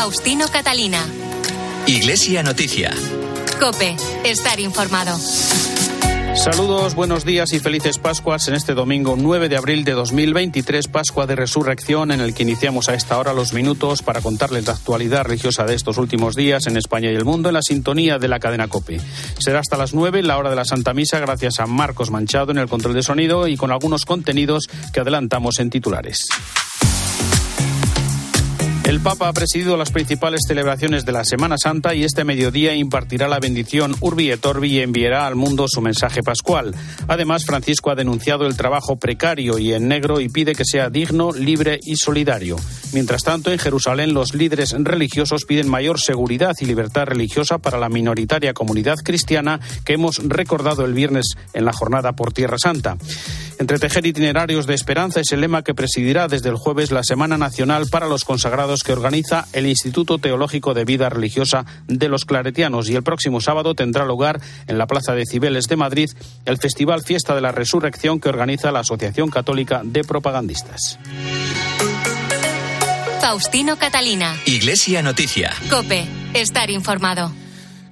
Faustino Catalina. Iglesia Noticia. Cope, estar informado. Saludos, buenos días y felices Pascuas en este domingo 9 de abril de 2023, Pascua de Resurrección, en el que iniciamos a esta hora los minutos para contarles la actualidad religiosa de estos últimos días en España y el mundo en la sintonía de la cadena COPE. Será hasta las 9, la hora de la Santa Misa, gracias a Marcos Manchado en el control de sonido y con algunos contenidos que adelantamos en titulares. El Papa ha presidido las principales celebraciones de la Semana Santa y este mediodía impartirá la bendición Urbi et Orbi y enviará al mundo su mensaje pascual. Además, Francisco ha denunciado el trabajo precario y en negro y pide que sea digno, libre y solidario. Mientras tanto, en Jerusalén los líderes religiosos piden mayor seguridad y libertad religiosa para la minoritaria comunidad cristiana que hemos recordado el viernes en la jornada por Tierra Santa. Entretejer itinerarios de esperanza es el lema que presidirá desde el jueves la Semana Nacional para los Consagrados que organiza el Instituto Teológico de Vida Religiosa de los Claretianos y el próximo sábado tendrá lugar en la Plaza de Cibeles de Madrid el Festival Fiesta de la Resurrección que organiza la Asociación Católica de Propagandistas. Faustino Catalina. Iglesia Noticia. Cope, estar informado.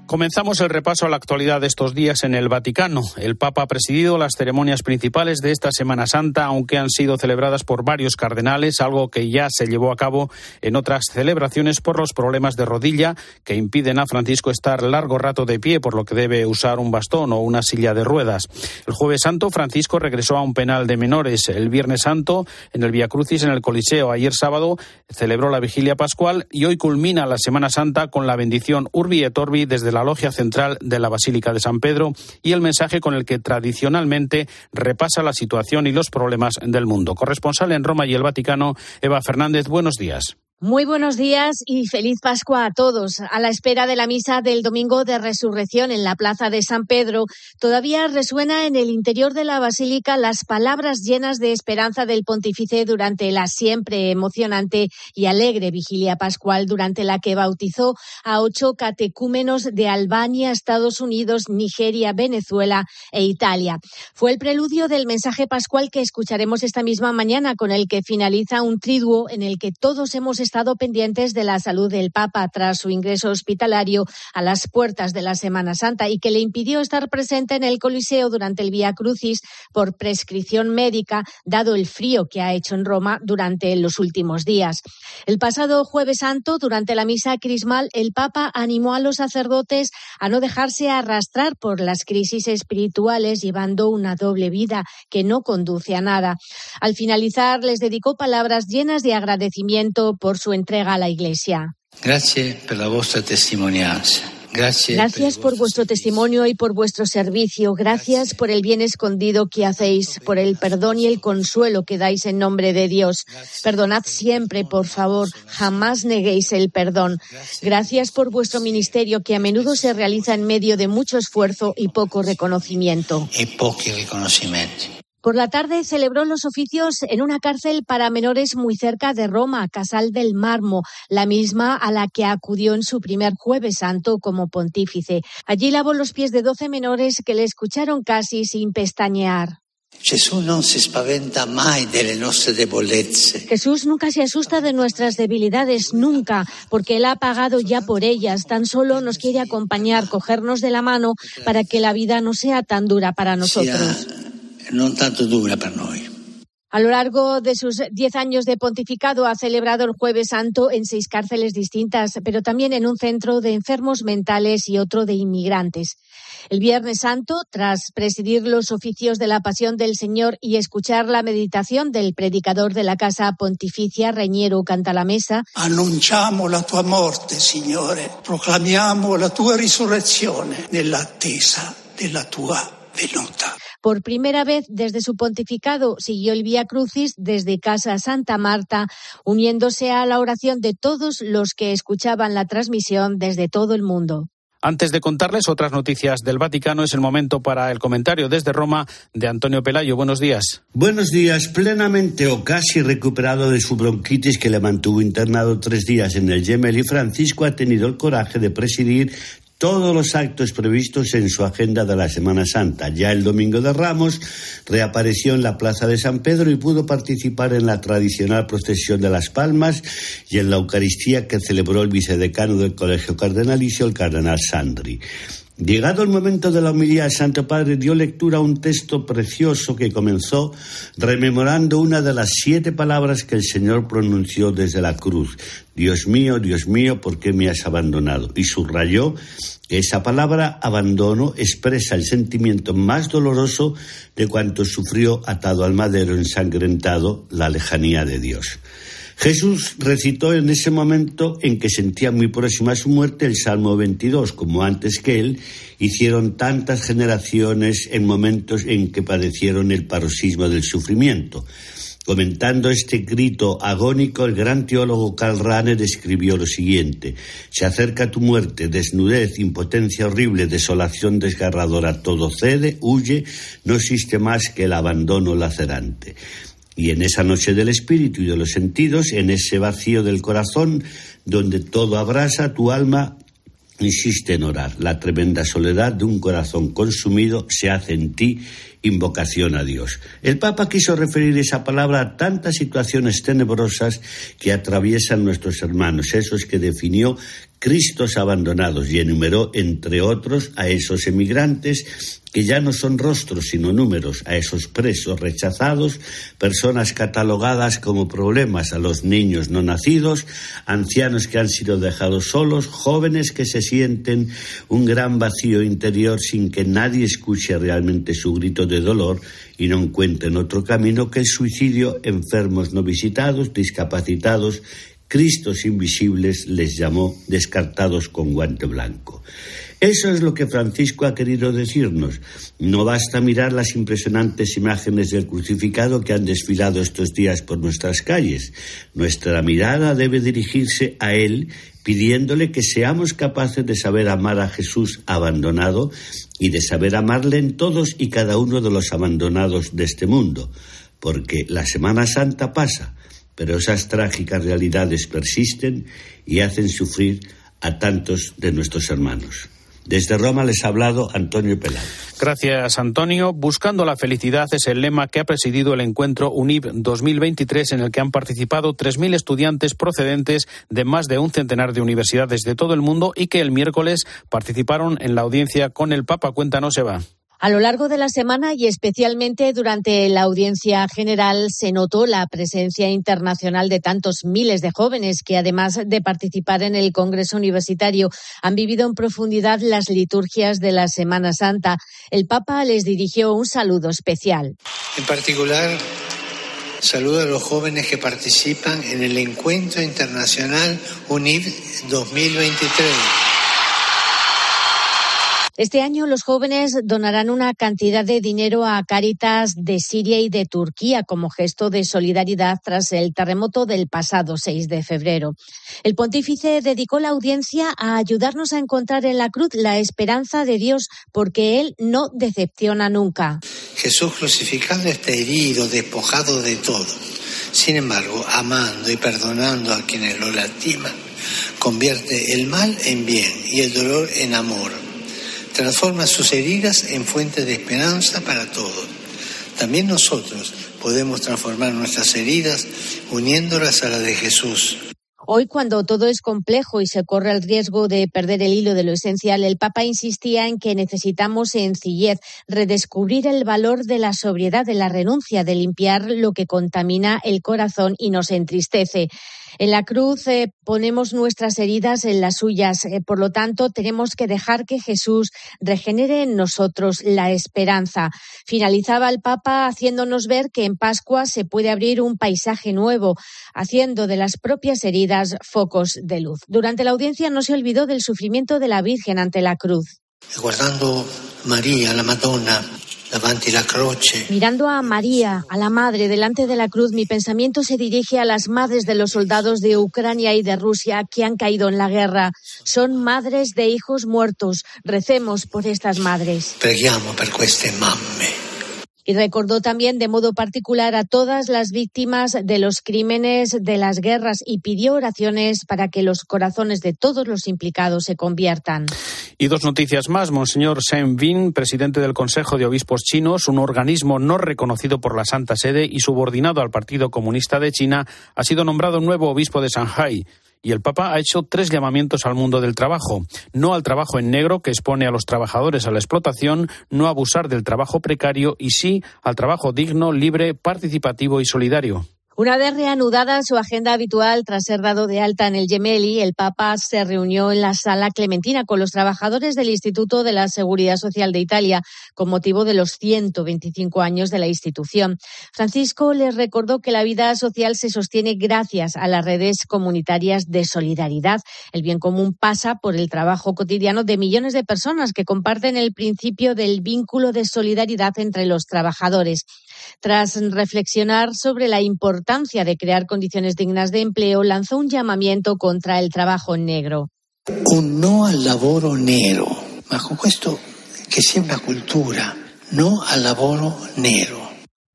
Comenzamos el repaso a la actualidad de estos días en el Vaticano. El Papa ha presidido las ceremonias principales de esta Semana Santa, aunque han sido celebradas por varios cardenales, algo que ya se llevó a cabo en otras celebraciones por los problemas de rodilla que impiden a Francisco estar largo rato de pie, por lo que debe usar un bastón o una silla de ruedas. El Jueves Santo, Francisco regresó a un penal de menores. El Viernes Santo, en el Via Crucis, en el Coliseo. Ayer sábado celebró la vigilia pascual y hoy culmina la Semana Santa con la bendición Urbi et Orbi desde la la logia central de la Basílica de San Pedro y el mensaje con el que tradicionalmente repasa la situación y los problemas del mundo. Corresponsal en Roma y el Vaticano, Eva Fernández, buenos días. Muy buenos días y feliz Pascua a todos. A la espera de la misa del domingo de resurrección en la plaza de San Pedro, todavía resuena en el interior de la basílica las palabras llenas de esperanza del pontífice durante la siempre emocionante y alegre vigilia pascual durante la que bautizó a ocho catecúmenos de Albania, Estados Unidos, Nigeria, Venezuela e Italia. Fue el preludio del mensaje pascual que escucharemos esta misma mañana con el que finaliza un triduo en el que todos hemos estado pendientes de la salud del Papa tras su ingreso hospitalario a las puertas de la Semana Santa y que le impidió estar presente en el Coliseo durante el Vía Crucis por prescripción médica, dado el frío que ha hecho en Roma durante los últimos días. El pasado Jueves Santo, durante la misa crismal, el Papa animó a los sacerdotes a no dejarse arrastrar por las crisis espirituales, llevando una doble vida que no conduce a nada. Al finalizar, les dedicó palabras llenas de agradecimiento por su entrega a la Iglesia. Gracias por la vuestra testimonianza. Gracias, Gracias por vuestro testimonio y por vuestro servicio. Gracias por el bien escondido que hacéis, por el perdón y el consuelo que dais en nombre de Dios. Perdonad siempre, por favor. Jamás neguéis el perdón. Gracias por vuestro ministerio que a menudo se realiza en medio de mucho esfuerzo y poco reconocimiento. Y poco reconocimiento. Por la tarde celebró los oficios en una cárcel para menores muy cerca de Roma, Casal del Marmo, la misma a la que acudió en su primer jueves santo como pontífice. Allí lavó los pies de doce menores que le escucharon casi sin pestañear. Jesús nunca se asusta de nuestras debilidades, nunca, porque Él ha pagado ya por ellas. Tan solo nos quiere acompañar, cogernos de la mano para que la vida no sea tan dura para nosotros. Non tanto dura noi. A lo largo de sus diez años de pontificado ha celebrado el Jueves Santo en seis cárceles distintas, pero también en un centro de enfermos mentales y otro de inmigrantes. El Viernes Santo, tras presidir los oficios de la Pasión del Señor y escuchar la meditación del predicador de la Casa Pontificia, Reñero Cantalamesa, Annunciamo la tua morte, Signore, proclamiamo la tua risurrezione nell'attesa della tua venuta. Por primera vez desde su pontificado siguió el Vía Crucis desde Casa Santa Marta, uniéndose a la oración de todos los que escuchaban la transmisión desde todo el mundo. Antes de contarles otras noticias del Vaticano, es el momento para el comentario desde Roma de Antonio Pelayo. Buenos días. Buenos días. Plenamente o casi recuperado de su bronquitis que le mantuvo internado tres días en el Gemelli, Francisco ha tenido el coraje de presidir todos los actos previstos en su agenda de la Semana Santa. Ya el domingo de Ramos reapareció en la Plaza de San Pedro y pudo participar en la tradicional procesión de las Palmas y en la Eucaristía que celebró el vicedecano del Colegio Cardenalicio, el cardenal Sandri. Llegado el momento de la homilía, el Santo Padre dio lectura a un texto precioso que comenzó rememorando una de las siete palabras que el Señor pronunció desde la cruz. Dios mío, Dios mío, ¿por qué me has abandonado? Y subrayó que esa palabra abandono expresa el sentimiento más doloroso de cuanto sufrió atado al madero ensangrentado la lejanía de Dios. Jesús recitó en ese momento en que sentía muy próxima su muerte el Salmo 22, como antes que él hicieron tantas generaciones en momentos en que padecieron el paroxismo del sufrimiento. Comentando este grito agónico, el gran teólogo Karl Rahner escribió lo siguiente: Se acerca tu muerte, desnudez, impotencia horrible, desolación desgarradora, todo cede, huye, no existe más que el abandono lacerante. Y en esa noche del espíritu y de los sentidos, en ese vacío del corazón, donde todo abrasa, tu alma insiste en orar. La tremenda soledad de un corazón consumido se hace en ti invocación a Dios. El Papa quiso referir esa palabra a tantas situaciones tenebrosas que atraviesan nuestros hermanos, esos que definió Cristos abandonados y enumeró, entre otros, a esos emigrantes que ya no son rostros sino números, a esos presos rechazados, personas catalogadas como problemas, a los niños no nacidos, ancianos que han sido dejados solos, jóvenes que se sienten un gran vacío interior sin que nadie escuche realmente su grito de dolor y no encuentren otro camino que el suicidio, enfermos no visitados, discapacitados, Cristos invisibles les llamó descartados con guante blanco. Eso es lo que Francisco ha querido decirnos. No basta mirar las impresionantes imágenes del crucificado que han desfilado estos días por nuestras calles. Nuestra mirada debe dirigirse a Él pidiéndole que seamos capaces de saber amar a Jesús abandonado y de saber amarle en todos y cada uno de los abandonados de este mundo. Porque la Semana Santa pasa pero esas trágicas realidades persisten y hacen sufrir a tantos de nuestros hermanos. Desde Roma les ha hablado Antonio Pelán. Gracias, Antonio. Buscando la felicidad es el lema que ha presidido el encuentro UNIV 2023 en el que han participado 3.000 estudiantes procedentes de más de un centenar de universidades de todo el mundo y que el miércoles participaron en la audiencia con el Papa. Cuéntanos, Eva. A lo largo de la semana y especialmente durante la audiencia general se notó la presencia internacional de tantos miles de jóvenes que, además de participar en el Congreso Universitario, han vivido en profundidad las liturgias de la Semana Santa. El Papa les dirigió un saludo especial. En particular, saludo a los jóvenes que participan en el Encuentro Internacional UNIV 2023 este año los jóvenes donarán una cantidad de dinero a Cáritas de Siria y de Turquía como gesto de solidaridad tras el terremoto del pasado 6 de febrero. El pontífice dedicó la audiencia a ayudarnos a encontrar en la cruz la esperanza de Dios porque Él no decepciona nunca. Jesús crucificado está herido, despojado de todo. Sin embargo, amando y perdonando a quienes lo lastiman, convierte el mal en bien y el dolor en amor transforma sus heridas en fuente de esperanza para todos. También nosotros podemos transformar nuestras heridas uniéndolas a las de Jesús. Hoy, cuando todo es complejo y se corre el riesgo de perder el hilo de lo esencial, el Papa insistía en que necesitamos sencillez, redescubrir el valor de la sobriedad, de la renuncia, de limpiar lo que contamina el corazón y nos entristece. En la cruz eh, ponemos nuestras heridas en las suyas. Eh, por lo tanto, tenemos que dejar que Jesús regenere en nosotros la esperanza. Finalizaba el Papa haciéndonos ver que en Pascua se puede abrir un paisaje nuevo, haciendo de las propias heridas focos de luz. Durante la audiencia no se olvidó del sufrimiento de la Virgen ante la cruz. Guardando María, la Madonna, Mirando a María, a la Madre, delante de la cruz, mi pensamiento se dirige a las madres de los soldados de Ucrania y de Rusia que han caído en la guerra. Son madres de hijos muertos. Recemos por estas madres. Preghiamo per queste mamme. Y recordó también de modo particular a todas las víctimas de los crímenes de las guerras y pidió oraciones para que los corazones de todos los implicados se conviertan. Y dos noticias más. Monseñor Shen Bin, presidente del Consejo de Obispos Chinos, un organismo no reconocido por la Santa Sede y subordinado al Partido Comunista de China, ha sido nombrado nuevo obispo de Shanghai. Y el Papa ha hecho tres llamamientos al mundo del trabajo. No al trabajo en negro que expone a los trabajadores a la explotación, no abusar del trabajo precario y sí al trabajo digno, libre, participativo y solidario. Una vez reanudada su agenda habitual tras ser dado de alta en el Gemelli, el Papa se reunió en la sala Clementina con los trabajadores del Instituto de la Seguridad Social de Italia con motivo de los 125 años de la institución. Francisco les recordó que la vida social se sostiene gracias a las redes comunitarias de solidaridad. El bien común pasa por el trabajo cotidiano de millones de personas que comparten el principio del vínculo de solidaridad entre los trabajadores. Tras reflexionar sobre la importancia de crear condiciones dignas de empleo, lanzó un llamamiento contra el trabajo negro. Un no al lavoro nero, ma con questo che sia una cultura, no al lavoro nero.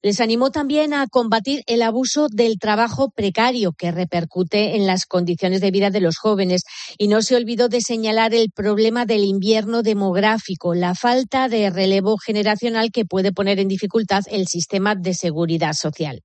Les animó también a combatir el abuso del trabajo precario que repercute en las condiciones de vida de los jóvenes y no se olvidó de señalar el problema del invierno demográfico, la falta de relevo generacional que puede poner en dificultad el sistema de seguridad social.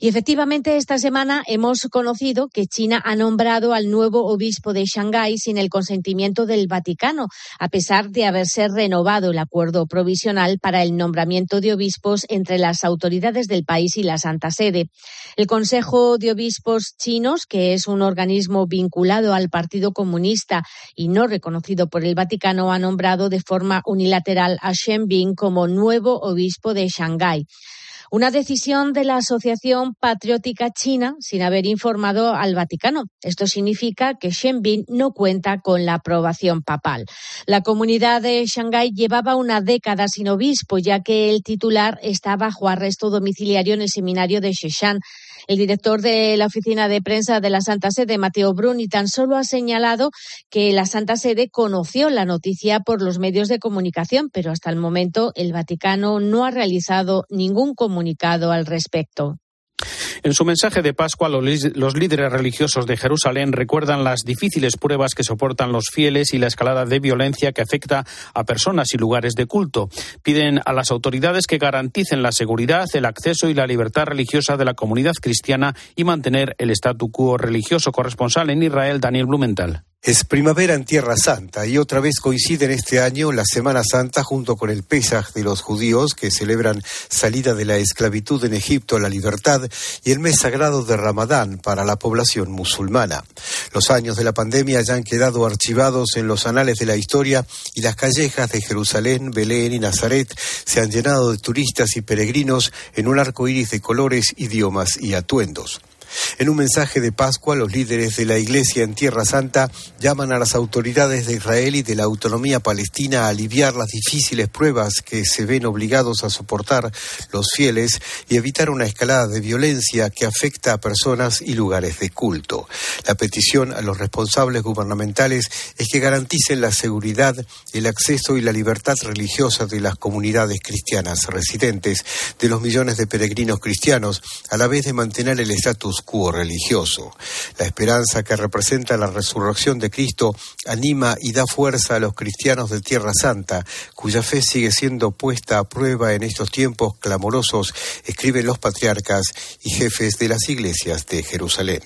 Y efectivamente, esta semana hemos conocido que China ha nombrado al nuevo obispo de Shanghái sin el consentimiento del Vaticano, a pesar de haberse renovado el acuerdo provisional para el nombramiento de obispos entre las autoridades del país y la Santa Sede. El Consejo de Obispos Chinos, que es un organismo vinculado al Partido Comunista y no reconocido por el Vaticano, ha nombrado de forma unilateral a Shen Bin como nuevo obispo de Shanghái. Una decisión de la Asociación Patriótica China sin haber informado al Vaticano. Esto significa que Bin no cuenta con la aprobación papal. La comunidad de Shanghái llevaba una década sin obispo, ya que el titular está bajo arresto domiciliario en el seminario de Sheshan. El director de la oficina de prensa de la Santa Sede, Mateo Bruni, tan solo ha señalado que la Santa Sede conoció la noticia por los medios de comunicación, pero hasta el momento el Vaticano no ha realizado ningún comunicado al respecto. En su mensaje de Pascua, los líderes religiosos de Jerusalén recuerdan las difíciles pruebas que soportan los fieles y la escalada de violencia que afecta a personas y lugares de culto. Piden a las autoridades que garanticen la seguridad, el acceso y la libertad religiosa de la comunidad cristiana y mantener el statu quo religioso corresponsal en Israel, Daniel Blumenthal. Es primavera en Tierra Santa y otra vez coinciden este año la Semana Santa junto con el Pesaj de los judíos que celebran salida de la esclavitud en Egipto a la libertad y el mes sagrado de Ramadán para la población musulmana. Los años de la pandemia ya han quedado archivados en los anales de la historia y las callejas de Jerusalén, Belén y Nazaret se han llenado de turistas y peregrinos en un arco iris de colores, idiomas y atuendos. En un mensaje de Pascua, los líderes de la Iglesia en Tierra Santa llaman a las autoridades de Israel y de la autonomía palestina a aliviar las difíciles pruebas que se ven obligados a soportar los fieles y evitar una escalada de violencia que afecta a personas y lugares de culto. La petición a los responsables gubernamentales es que garanticen la seguridad, el acceso y la libertad religiosa de las comunidades cristianas residentes, de los millones de peregrinos cristianos, a la vez de mantener el estatus religioso. La esperanza que representa la resurrección de Cristo anima y da fuerza a los cristianos de Tierra Santa, cuya fe sigue siendo puesta a prueba en estos tiempos clamorosos, escriben los patriarcas y jefes de las iglesias de Jerusalén.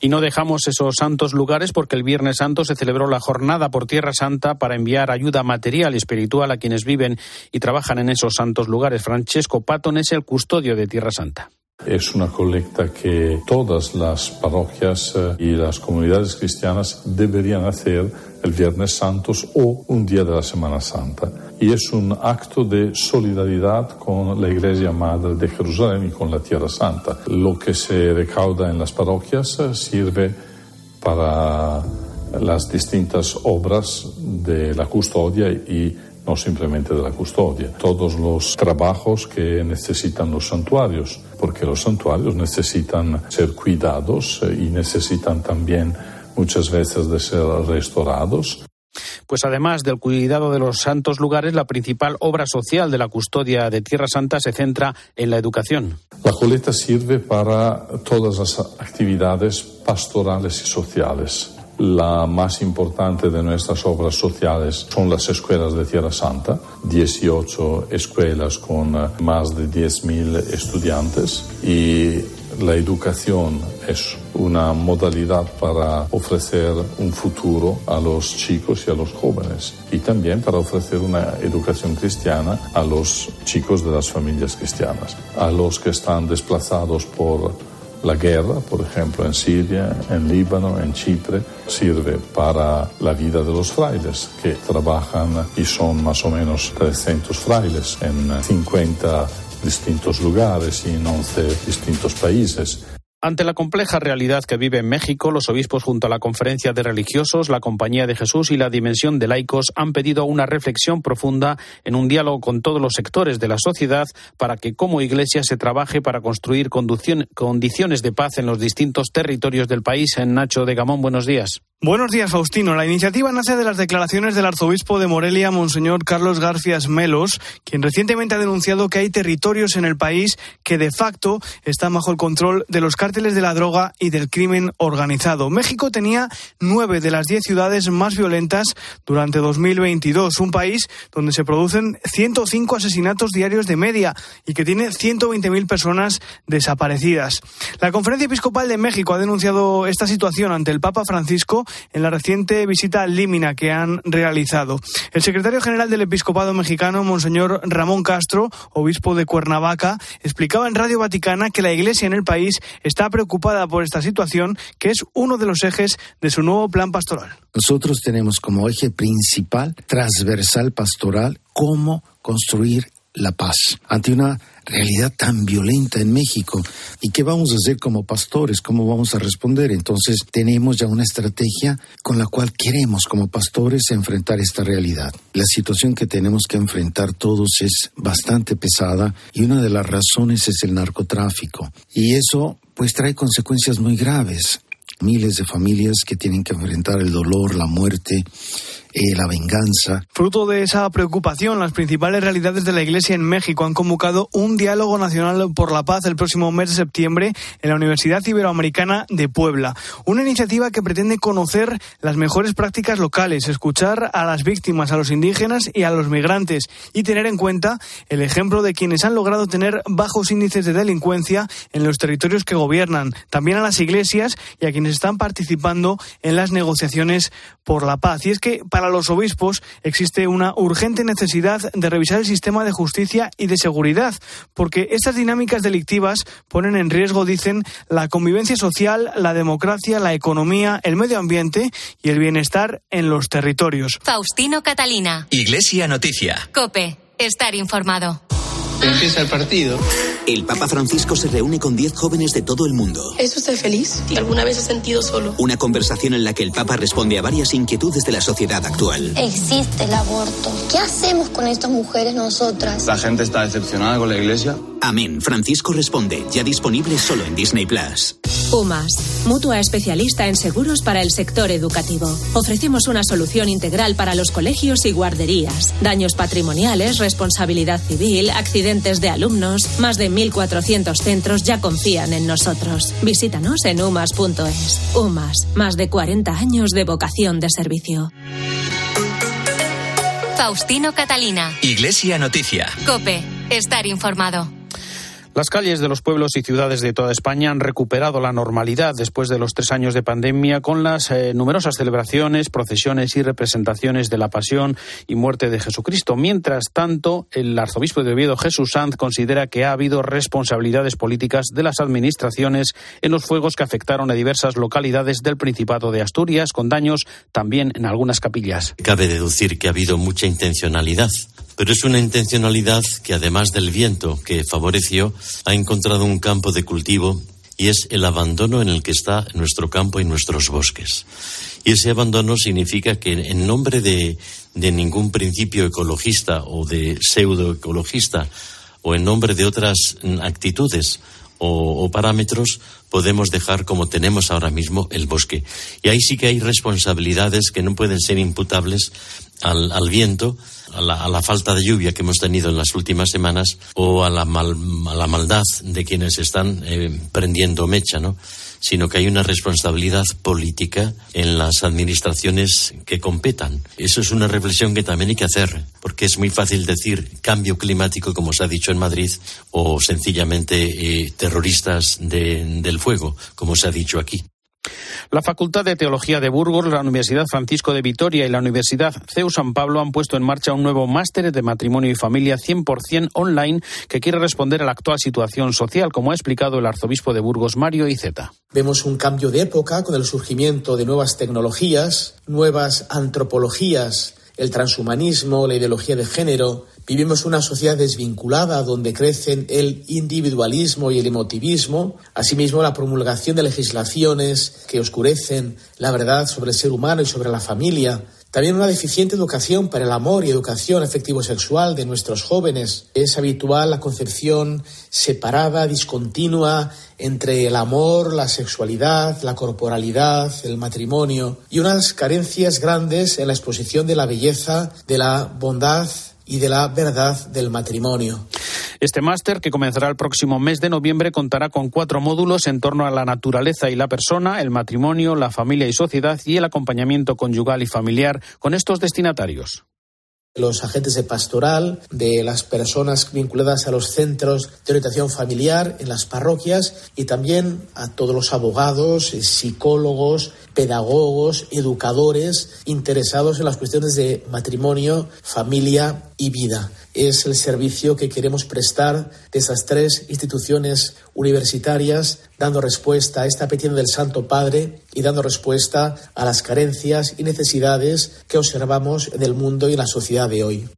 Y no dejamos esos santos lugares porque el Viernes Santo se celebró la jornada por Tierra Santa para enviar ayuda material y espiritual a quienes viven y trabajan en esos santos lugares. Francesco Patton es el custodio de Tierra Santa. Es una colecta que todas las parroquias eh, y las comunidades cristianas deberían hacer el Viernes Santos o un día de la Semana Santa. Y es un acto de solidaridad con la Iglesia Madre de Jerusalén y con la Tierra Santa. Lo que se recauda en las parroquias eh, sirve para las distintas obras de la custodia y no simplemente de la custodia, todos los trabajos que necesitan los santuarios, porque los santuarios necesitan ser cuidados eh, y necesitan también muchas veces de ser restaurados. pues además del cuidado de los santos lugares, la principal obra social de la custodia de Tierra Santa se centra en la educación. La coleta sirve para todas las actividades pastorales y sociales. La más importante de nuestras obras sociales son las escuelas de Tierra Santa, 18 escuelas con eh, más de 10.000 estudiantes y la educación es una modalidad para ofrecer un futuro a los chicos y a los jóvenes y también para ofrecer una educación cristiana a los chicos de las familias cristianas, a los que están desplazados por la guerra, por ejemplo, en Siria, en Líbano, en Chipre, sirve para la vida de los frailes, que trabajan y son más o menos 300 frailes en 50 distintos lugares y en 11 distintos países. Ante la compleja realidad que vive en México, los obispos junto a la Conferencia de Religiosos, la Compañía de Jesús y la Dimensión de Laicos han pedido una reflexión profunda en un diálogo con todos los sectores de la sociedad para que como Iglesia se trabaje para construir condiciones de paz en los distintos territorios del país. En Nacho de Gamón, buenos días. Buenos días, Faustino. La iniciativa nace de las declaraciones del arzobispo de Morelia, Monseñor Carlos García Melos, quien recientemente ha denunciado que hay territorios en el país que de facto están bajo el control de los cárteles de la droga y del crimen organizado. México tenía nueve de las diez ciudades más violentas durante 2022, un país donde se producen 105 asesinatos diarios de media y que tiene 120.000 personas desaparecidas. La Conferencia Episcopal de México ha denunciado esta situación ante el Papa Francisco en la reciente visita a Límina que han realizado. El secretario general del Episcopado mexicano, Monseñor Ramón Castro, obispo de Cuernavaca, explicaba en Radio Vaticana que la Iglesia en el país está preocupada por esta situación, que es uno de los ejes de su nuevo plan pastoral. Nosotros tenemos como eje principal, transversal pastoral, cómo construir la paz ante una realidad tan violenta en México. ¿Y qué vamos a hacer como pastores? ¿Cómo vamos a responder? Entonces tenemos ya una estrategia con la cual queremos como pastores enfrentar esta realidad. La situación que tenemos que enfrentar todos es bastante pesada y una de las razones es el narcotráfico. Y eso pues trae consecuencias muy graves. Miles de familias que tienen que enfrentar el dolor, la muerte, eh, la venganza. Fruto de esa preocupación, las principales realidades de la Iglesia en México han convocado un diálogo nacional por la paz el próximo mes de septiembre en la Universidad Iberoamericana de Puebla. Una iniciativa que pretende conocer las mejores prácticas locales, escuchar a las víctimas, a los indígenas y a los migrantes y tener en cuenta el ejemplo de quienes han logrado tener bajos índices de delincuencia en los territorios que gobiernan, también a las iglesias y a quienes están participando en las negociaciones por la paz. Y es que para los obispos existe una urgente necesidad de revisar el sistema de justicia y de seguridad, porque estas dinámicas delictivas ponen en riesgo, dicen, la convivencia social, la democracia, la economía, el medio ambiente y el bienestar en los territorios. Faustino Catalina. Iglesia Noticia. Cope. Estar informado. Empieza el partido. El Papa Francisco se reúne con 10 jóvenes de todo el mundo. ¿Es usted feliz? ¿Y alguna vez se ha sentido solo? Una conversación en la que el Papa responde a varias inquietudes de la sociedad actual. Existe el aborto. ¿Qué hacemos con estas mujeres nosotras? La gente está decepcionada con la iglesia. Amén. Francisco responde, ya disponible solo en Disney Plus. UMAS, mutua especialista en seguros para el sector educativo. Ofrecemos una solución integral para los colegios y guarderías. Daños patrimoniales, responsabilidad civil, accidentes de alumnos. Más de 1.400 centros ya confían en nosotros. Visítanos en umas.es. UMAS, más de 40 años de vocación de servicio. Faustino Catalina. Iglesia Noticia. Cope. Estar informado. Las calles de los pueblos y ciudades de toda España han recuperado la normalidad después de los tres años de pandemia con las eh, numerosas celebraciones, procesiones y representaciones de la pasión y muerte de Jesucristo. Mientras tanto, el arzobispo de Oviedo, Jesús Sanz, considera que ha habido responsabilidades políticas de las administraciones en los fuegos que afectaron a diversas localidades del Principado de Asturias, con daños también en algunas capillas. Cabe deducir que ha habido mucha intencionalidad pero es una intencionalidad que además del viento que favoreció, ha encontrado un campo de cultivo y es el abandono en el que está nuestro campo y nuestros bosques. Y ese abandono significa que en nombre de, de ningún principio ecologista o de pseudo ecologista o en nombre de otras actitudes, o, parámetros podemos dejar como tenemos ahora mismo el bosque. Y ahí sí que hay responsabilidades que no pueden ser imputables al, viento, a la, falta de lluvia que hemos tenido en las últimas semanas o a la, a la maldad de quienes están eh, prendiendo mecha, ¿no? sino que hay una responsabilidad política en las administraciones que competan. Eso es una reflexión que también hay que hacer, porque es muy fácil decir cambio climático, como se ha dicho en Madrid, o sencillamente eh, terroristas del fuego, como se ha dicho aquí. La Facultad de Teología de Burgos, la Universidad Francisco de Vitoria y la Universidad CEU San Pablo han puesto en marcha un nuevo máster de matrimonio y familia 100% online que quiere responder a la actual situación social, como ha explicado el arzobispo de Burgos, Mario Iceta. Vemos un cambio de época con el surgimiento de nuevas tecnologías, nuevas antropologías, el transhumanismo, la ideología de género, Vivimos una sociedad desvinculada donde crecen el individualismo y el emotivismo, asimismo la promulgación de legislaciones que oscurecen la verdad sobre el ser humano y sobre la familia, también una deficiente educación para el amor y educación afectivo-sexual de nuestros jóvenes. Es habitual la concepción separada, discontinua entre el amor, la sexualidad, la corporalidad, el matrimonio y unas carencias grandes en la exposición de la belleza, de la bondad y de la verdad del matrimonio. Este máster, que comenzará el próximo mes de noviembre, contará con cuatro módulos en torno a la naturaleza y la persona, el matrimonio, la familia y sociedad y el acompañamiento conyugal y familiar con estos destinatarios. Los agentes de pastoral, de las personas vinculadas a los centros de orientación familiar en las parroquias y también a todos los abogados, psicólogos, pedagogos, educadores interesados en las cuestiones de matrimonio, familia y vida. Es el servicio que queremos prestar de esas tres instituciones universitarias, dando respuesta a esta petición del Santo Padre y dando respuesta a las carencias y necesidades que observamos en el mundo y en la sociedad de hoy.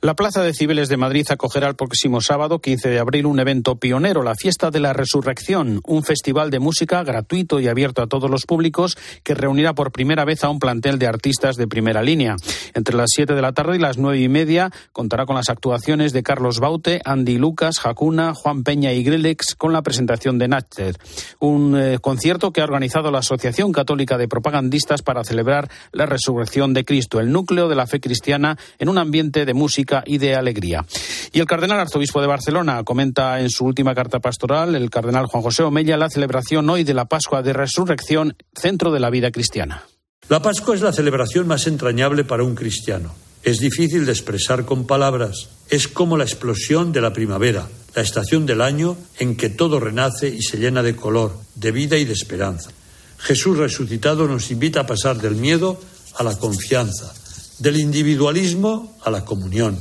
La Plaza de Cibeles de Madrid acogerá el próximo sábado 15 de abril un evento pionero, la Fiesta de la Resurrección, un festival de música gratuito y abierto a todos los públicos que reunirá por primera vez a un plantel de artistas de primera línea. Entre las 7 de la tarde y las nueve y media contará con las actuaciones de Carlos Baute, Andy Lucas, Jacuna, Juan Peña y Grillex con la presentación de Natcher. Un eh, concierto que ha organizado la Asociación Católica de Propagandistas para celebrar la resurrección de Cristo, el núcleo de la fe cristiana en un ambiente de música y de alegría. Y el cardenal arzobispo de Barcelona comenta en su última carta pastoral, el cardenal Juan José Omella, la celebración hoy de la Pascua de Resurrección, centro de la vida cristiana. La Pascua es la celebración más entrañable para un cristiano. Es difícil de expresar con palabras. Es como la explosión de la primavera, la estación del año en que todo renace y se llena de color, de vida y de esperanza. Jesús resucitado nos invita a pasar del miedo a la confianza, del individualismo a la comunión,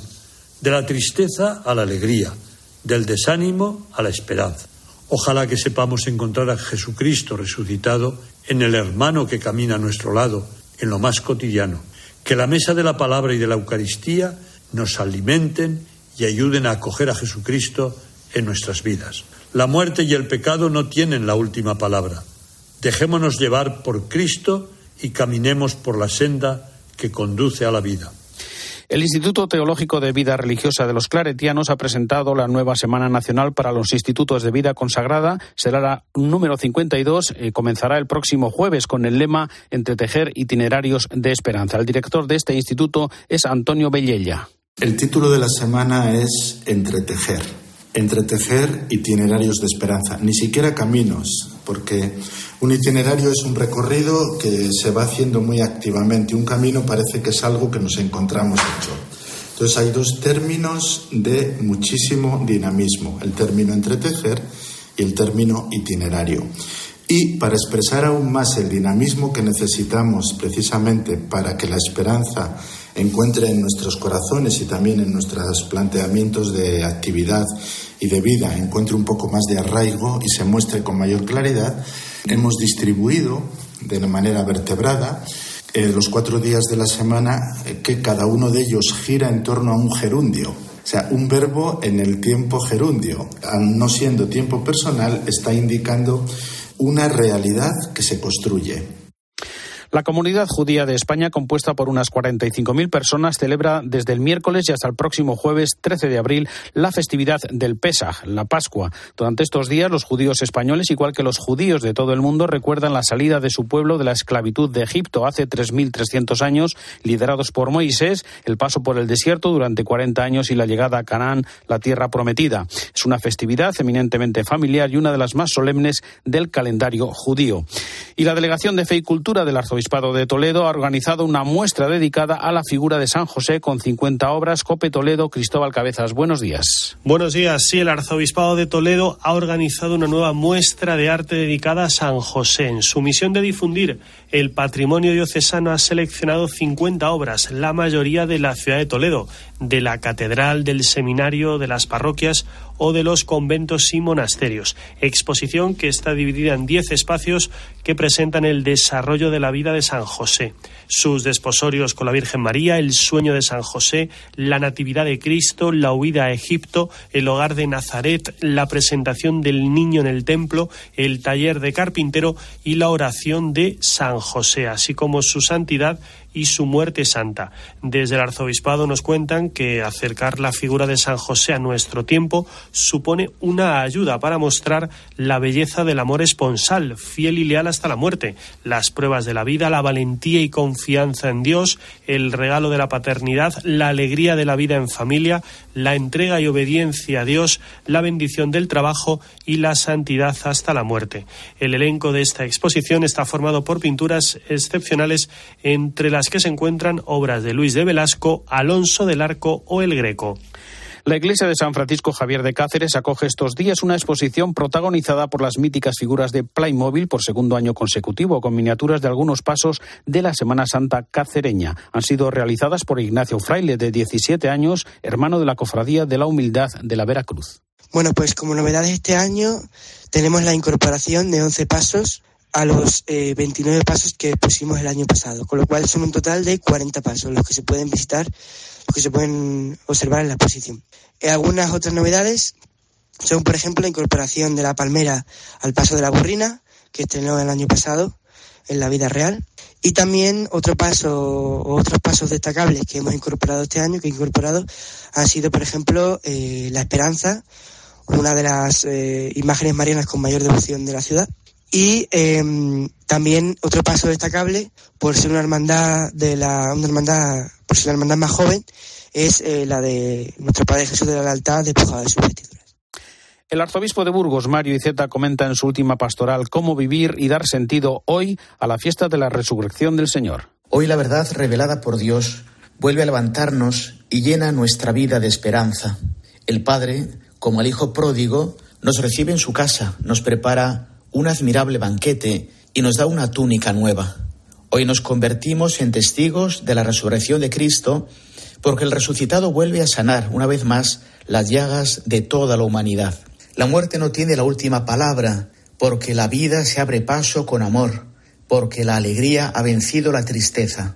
de la tristeza a la alegría, del desánimo a la esperanza. Ojalá que sepamos encontrar a Jesucristo resucitado en el hermano que camina a nuestro lado, en lo más cotidiano. Que la mesa de la palabra y de la Eucaristía nos alimenten y ayuden a acoger a Jesucristo en nuestras vidas. La muerte y el pecado no tienen la última palabra. Dejémonos llevar por Cristo y caminemos por la senda que conduce a la vida. El Instituto Teológico de Vida Religiosa de los Claretianos ha presentado la nueva Semana Nacional para los Institutos de Vida Consagrada. Será la número 52 y comenzará el próximo jueves con el lema Entretejer itinerarios de esperanza. El director de este instituto es Antonio Bellella. El título de la semana es Entretejer. Entretejer itinerarios de esperanza, ni siquiera caminos, porque un itinerario es un recorrido que se va haciendo muy activamente. Un camino parece que es algo que nos encontramos hecho. Entonces hay dos términos de muchísimo dinamismo, el término entretejer y el término itinerario. Y para expresar aún más el dinamismo que necesitamos precisamente para que la esperanza encuentre en nuestros corazones y también en nuestros planteamientos de actividad y de vida, encuentre un poco más de arraigo y se muestre con mayor claridad, Hemos distribuido de manera vertebrada eh, los cuatro días de la semana eh, que cada uno de ellos gira en torno a un gerundio. O sea, un verbo en el tiempo gerundio, no siendo tiempo personal, está indicando una realidad que se construye. La comunidad judía de España, compuesta por unas 45.000 personas, celebra desde el miércoles y hasta el próximo jueves 13 de abril la festividad del Pesaj, la Pascua. Durante estos días, los judíos españoles, igual que los judíos de todo el mundo, recuerdan la salida de su pueblo de la esclavitud de Egipto hace 3.300 años, liderados por Moisés, el paso por el desierto durante 40 años y la llegada a Canaán, la tierra prometida. Es una festividad eminentemente familiar y una de las más solemnes del calendario judío. Y la Delegación de Fe y Cultura del Arzobispado de Toledo ha organizado una muestra dedicada a la figura de San José con 50 obras. Cope Toledo, Cristóbal Cabezas, buenos días. Buenos días. Sí, el Arzobispado de Toledo ha organizado una nueva muestra de arte dedicada a San José. En su misión de difundir el patrimonio diocesano ha seleccionado 50 obras, la mayoría de la ciudad de Toledo, de la catedral, del seminario, de las parroquias o de los conventos y monasterios. Exposición que está dividida en 10 espacios que presentan el desarrollo de la vida de San José, sus desposorios con la Virgen María, el sueño de San José, la natividad de Cristo, la huida a Egipto, el hogar de Nazaret, la presentación del niño en el templo, el taller de carpintero y la oración de San José, así como su santidad y su muerte santa. Desde el arzobispado nos cuentan que acercar la figura de San José a nuestro tiempo supone una ayuda para mostrar la belleza del amor esponsal, fiel y leal hasta la muerte, las pruebas de la vida, la valentía y confianza en Dios, el regalo de la paternidad, la alegría de la vida en familia, la entrega y obediencia a Dios, la bendición del trabajo y la santidad hasta la muerte. El elenco de esta exposición está formado por pinturas excepcionales entre las que se encuentran obras de Luis de Velasco, Alonso del Arco o El Greco. La iglesia de San Francisco Javier de Cáceres acoge estos días una exposición protagonizada por las míticas figuras de Playmobil por segundo año consecutivo, con miniaturas de algunos pasos de la Semana Santa cacereña. Han sido realizadas por Ignacio Fraile, de 17 años, hermano de la Cofradía de la Humildad de la Veracruz. Bueno, pues como novedad de este año tenemos la incorporación de 11 pasos a los 29 eh, pasos que pusimos el año pasado, con lo cual son un total de 40 pasos los que se pueden visitar, los que se pueden observar en la exposición. Eh, algunas otras novedades son, por ejemplo, la incorporación de la palmera al paso de la burrina, que estrenó el año pasado en la vida real. Y también otro paso, otros pasos destacables que hemos incorporado este año, que he incorporado, han sido, por ejemplo, eh, la esperanza, una de las imágenes marianas con mayor devoción de la ciudad, y em, también otro paso destacable, por ser una hermandad de la, una hermandad, por ser la hermandad más joven, es eh, la de nuestro Padre Jesús de la Lealtad despojado de sus vestiduras. El arzobispo de Burgos, Mario Iceta, comenta en su última pastoral cómo vivir y dar sentido hoy a la fiesta de la resurrección del Señor. Hoy la verdad revelada por Dios vuelve a levantarnos y llena nuestra vida de esperanza. El Padre, como el Hijo pródigo, nos recibe en su casa, nos prepara un admirable banquete y nos da una túnica nueva. Hoy nos convertimos en testigos de la resurrección de Cristo porque el resucitado vuelve a sanar una vez más las llagas de toda la humanidad. La muerte no tiene la última palabra porque la vida se abre paso con amor, porque la alegría ha vencido la tristeza.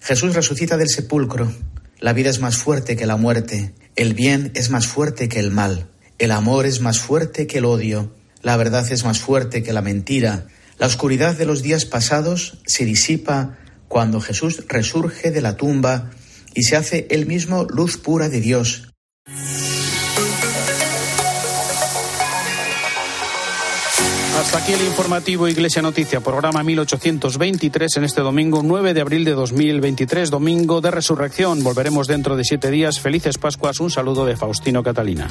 Jesús resucita del sepulcro. La vida es más fuerte que la muerte, el bien es más fuerte que el mal, el amor es más fuerte que el odio. La verdad es más fuerte que la mentira. La oscuridad de los días pasados se disipa cuando Jesús resurge de la tumba y se hace él mismo luz pura de Dios. Hasta aquí el informativo Iglesia Noticia, programa 1823 en este domingo 9 de abril de 2023, domingo de resurrección. Volveremos dentro de siete días. Felices Pascuas. Un saludo de Faustino Catalina.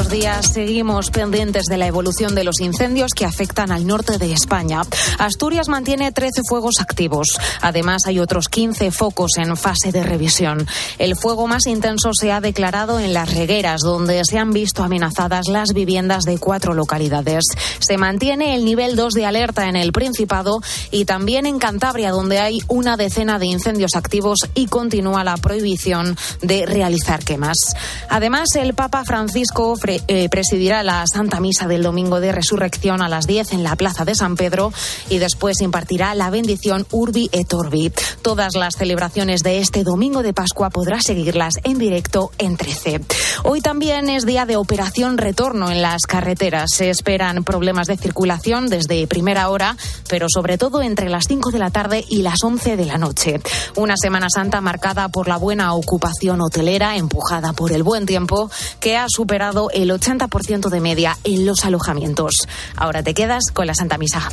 Buenos días. Seguimos pendientes de la evolución de los incendios que afectan al norte de España. Asturias mantiene 13 fuegos activos. Además, hay otros 15 focos en fase de revisión. El fuego más intenso se ha declarado en las regueras, donde se han visto amenazadas las viviendas de cuatro localidades. Se mantiene el nivel 2 de alerta en el Principado y también en Cantabria, donde hay una decena de incendios activos y continúa la prohibición de realizar quemas. Además, el Papa Francisco ofrece eh, presidirá la Santa Misa del Domingo de Resurrección a las 10 en la Plaza de San Pedro y después impartirá la bendición Urbi et Orbi. Todas las celebraciones de este Domingo de Pascua podrás seguirlas en directo en 13. Hoy también es día de operación retorno en las carreteras. Se esperan problemas de circulación desde primera hora, pero sobre todo entre las 5 de la tarde y las 11 de la noche. Una Semana Santa marcada por la buena ocupación hotelera, empujada por el buen tiempo, que ha superado el 80% de media en los alojamientos. Ahora te quedas con la Santa Misa.